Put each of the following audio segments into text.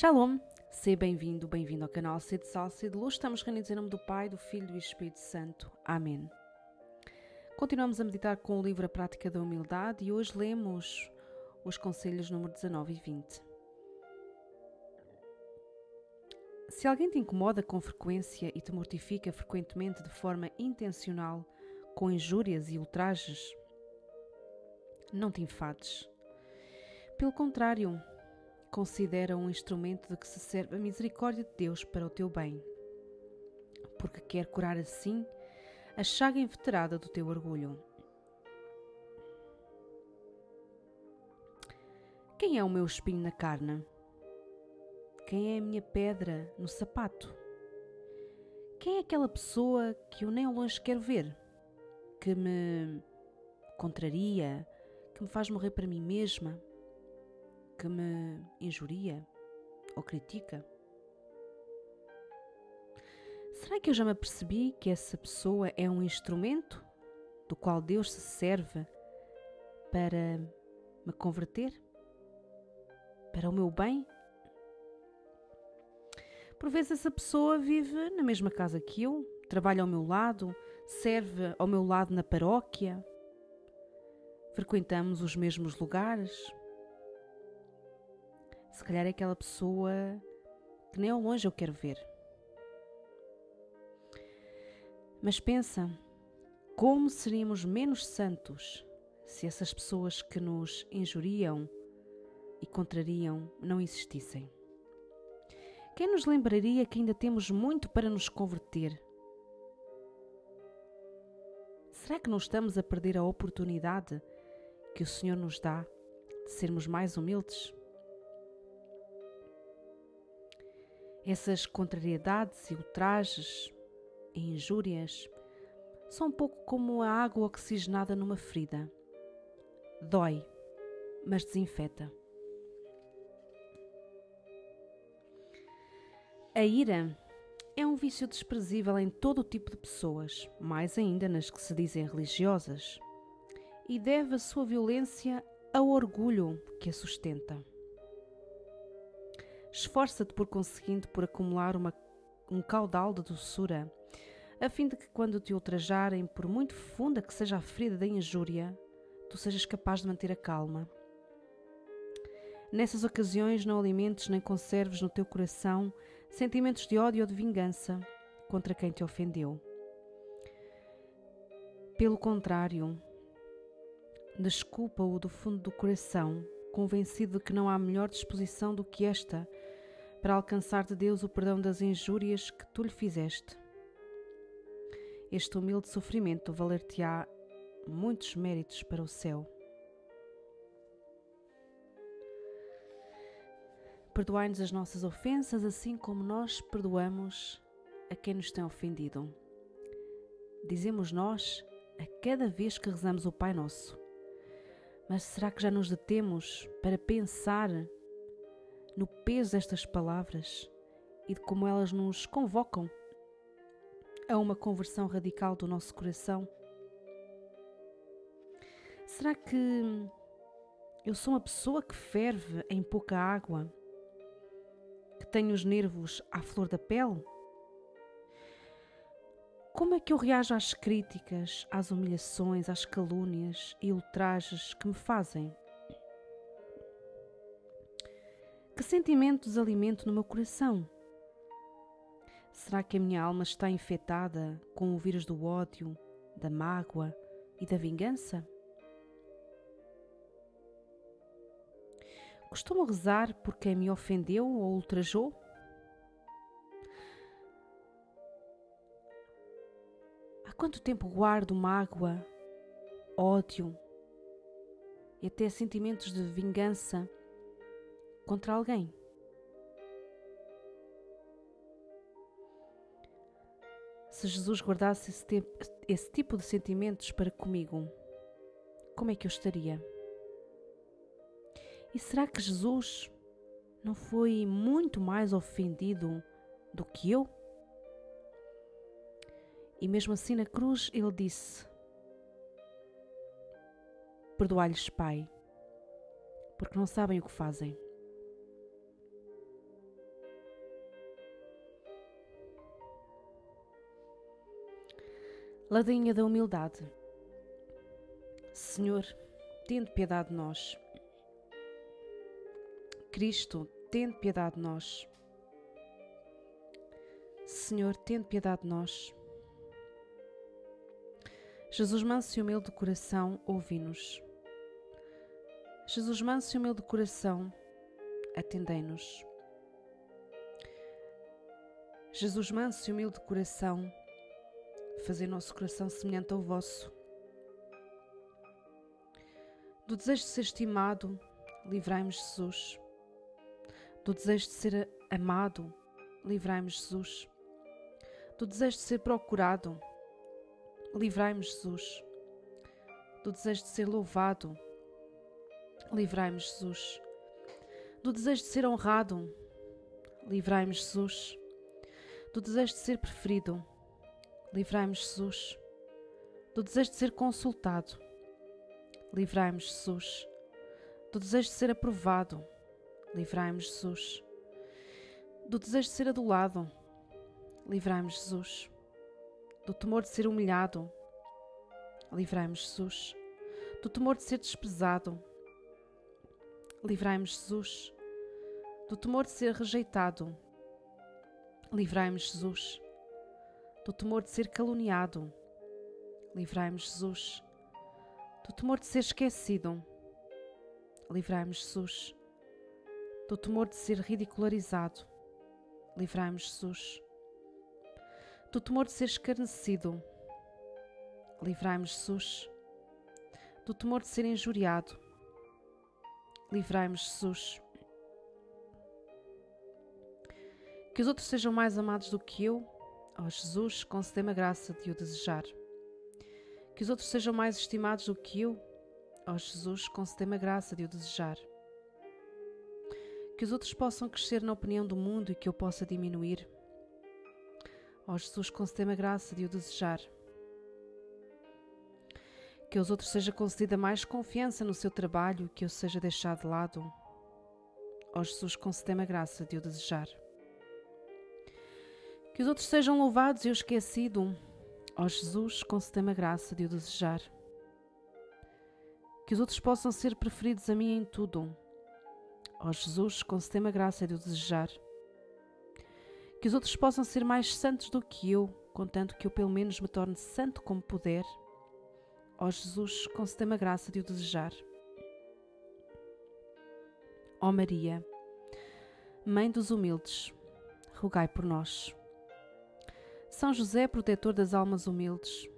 Shalom, seja bem-vindo, bem-vindo ao canal Sede Sal, Sede Luz. Estamos reunidos em nome do Pai, do Filho e do Espírito Santo. Amém. Continuamos a meditar com o livro A Prática da Humildade e hoje lemos os conselhos número 19 e 20. Se alguém te incomoda com frequência e te mortifica frequentemente de forma intencional, com injúrias e ultrajes, não te enfades. Pelo contrário, considera um instrumento de que se serve a misericórdia de Deus para o teu bem, porque quer curar assim a chaga inveterada do teu orgulho. Quem é o meu espinho na carne? Quem é a minha pedra no sapato? Quem é aquela pessoa que eu nem ao longe quero ver? Que me contraria, que me faz morrer para mim mesma? Que me injuria ou critica? Será que eu já me apercebi que essa pessoa é um instrumento do qual Deus se serve para me converter? Para o meu bem? Por vezes essa pessoa vive na mesma casa que eu, trabalha ao meu lado, serve ao meu lado na paróquia, frequentamos os mesmos lugares, se calhar é aquela pessoa que nem ao longe eu quero ver. Mas pensa, como seríamos menos santos se essas pessoas que nos injuriam e contrariam não existissem? Quem nos lembraria que ainda temos muito para nos converter? Será que não estamos a perder a oportunidade que o Senhor nos dá de sermos mais humildes? Essas contrariedades e ultrajes e injúrias são um pouco como a água oxigenada numa ferida. Dói, mas desinfeta. A ira é um vício desprezível em todo o tipo de pessoas, mais ainda nas que se dizem religiosas, e deve a sua violência ao orgulho que a sustenta. Esforça-te por conseguinte por acumular uma, um caudal de doçura, a fim de que quando te ultrajarem, por muito funda que seja a ferida da injúria, tu sejas capaz de manter a calma. Nessas ocasiões não alimentes nem conserves no teu coração sentimentos de ódio ou de vingança contra quem te ofendeu. Pelo contrário, desculpa-o do fundo do coração, convencido de que não há melhor disposição do que esta para alcançar de Deus o perdão das injúrias que tu lhe fizeste. Este humilde sofrimento valer-te-á muitos méritos para o céu. Perdoai-nos as nossas ofensas, assim como nós perdoamos a quem nos tem ofendido. Dizemos nós a cada vez que rezamos o Pai Nosso. Mas será que já nos detemos para pensar no peso destas palavras e de como elas nos convocam a uma conversão radical do nosso coração? Será que eu sou uma pessoa que ferve em pouca água, que tenho os nervos à flor da pele? Como é que eu reajo às críticas, às humilhações, às calúnias e ultrajes que me fazem? Que sentimentos alimento no meu coração? Será que a minha alma está infectada com o vírus do ódio, da mágoa e da vingança? Costumo rezar por quem me ofendeu ou ultrajou? Há quanto tempo guardo mágoa, ódio e até sentimentos de vingança contra alguém. Se Jesus guardasse esse, tempo, esse tipo de sentimentos para comigo, como é que eu estaria? E será que Jesus não foi muito mais ofendido do que eu? E mesmo assim na cruz ele disse: Perdoai-lhes, Pai, porque não sabem o que fazem. Ladainha da humildade. Senhor, tende piedade de nós. Cristo, tende piedade de nós. Senhor, tende piedade de nós. Jesus manso e humilde de coração, ouvi-nos. Jesus manso e humilde de coração, atendei-nos. Jesus manso e humilde de coração, fazer nosso coração semelhante ao vosso. Do desejo de ser estimado, livrai-nos, Jesus. Do desejo de ser amado, livrai-nos, Jesus. Do desejo de ser procurado, livrai-nos, Jesus. Do desejo de ser louvado, livrai-nos, Jesus. Do desejo de ser honrado, livrai-nos, Jesus. Do desejo de ser preferido, livrai-nos, Jesus. Do desejo de ser consultado, livrai-nos, Jesus. Do desejo de ser aprovado, livrai-nos, Jesus. Do desejo de ser adulado, livrai-nos, Jesus. Do temor de ser humilhado, livrai-nos, Jesus. Do temor de ser desprezado, livrai-nos, Jesus. Do temor de ser rejeitado, livrai-nos, Jesus do temor de ser caluniado. Livrai-nos, Jesus, do temor de ser esquecido. Livrai-nos, Jesus, do temor de ser ridicularizado. Livrai-nos, Jesus, do temor de ser escarnecido. Livrai-nos, Jesus, do temor de ser injuriado. Livrai-nos, Jesus. Que os outros sejam mais amados do que eu oh, Jesus, concedei-me a graça de o desejar. Que os outros sejam mais estimados do que eu. Ó oh, Jesus, concedei-me a graça de o desejar. Que os outros possam crescer na opinião do mundo e que eu possa diminuir. Ó oh, Jesus, concedei-me a graça de o desejar. Que aos outros seja concedida mais confiança no seu trabalho e que eu seja deixado de lado. Ó Jesus, concedei-me a graça de o desejar. Que os outros sejam louvados e eu esquecido. Ó Jesus, concedei-me a graça de o desejar. Que os outros possam ser preferidos a mim em tudo. Ó Jesus, concedei-me a graça de o desejar. Que os outros possam ser mais santos do que eu, contanto que eu pelo menos me torne santo como puder. Ó Jesus, concedei-me a graça de o desejar. Ó Maria, Mãe dos humildes, rogai por nós. São José, protetor das almas humildes,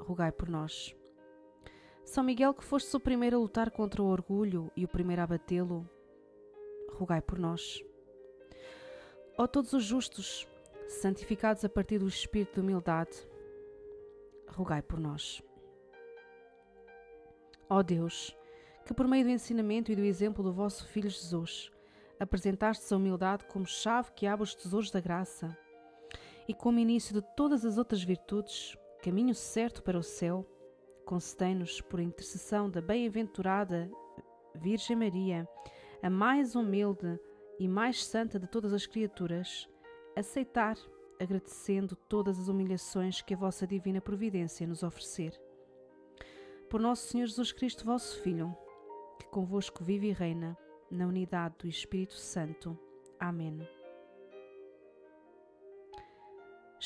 rogai por nós. São Miguel, que fostes o primeiro a lutar contra o orgulho e o primeiro a batê-lo, rogai por nós. Ó todos os justos, santificados a partir do espírito de humildade, rogai por nós. Ó Deus, que por meio do ensinamento e do exemplo do vosso Filho Jesus, apresentastes a humildade como chave que abre os tesouros da graça, e como início de todas as outras virtudes, caminho certo para o céu, concedei-nos, por intercessão da bem-aventurada Virgem Maria, a mais humilde e mais santa de todas as criaturas, aceitar, agradecendo todas as humilhações que a vossa divina providência nos oferecer. Por nosso Senhor Jesus Cristo, vosso Filho, que convosco vive e reina, na unidade do Espírito Santo. Amém.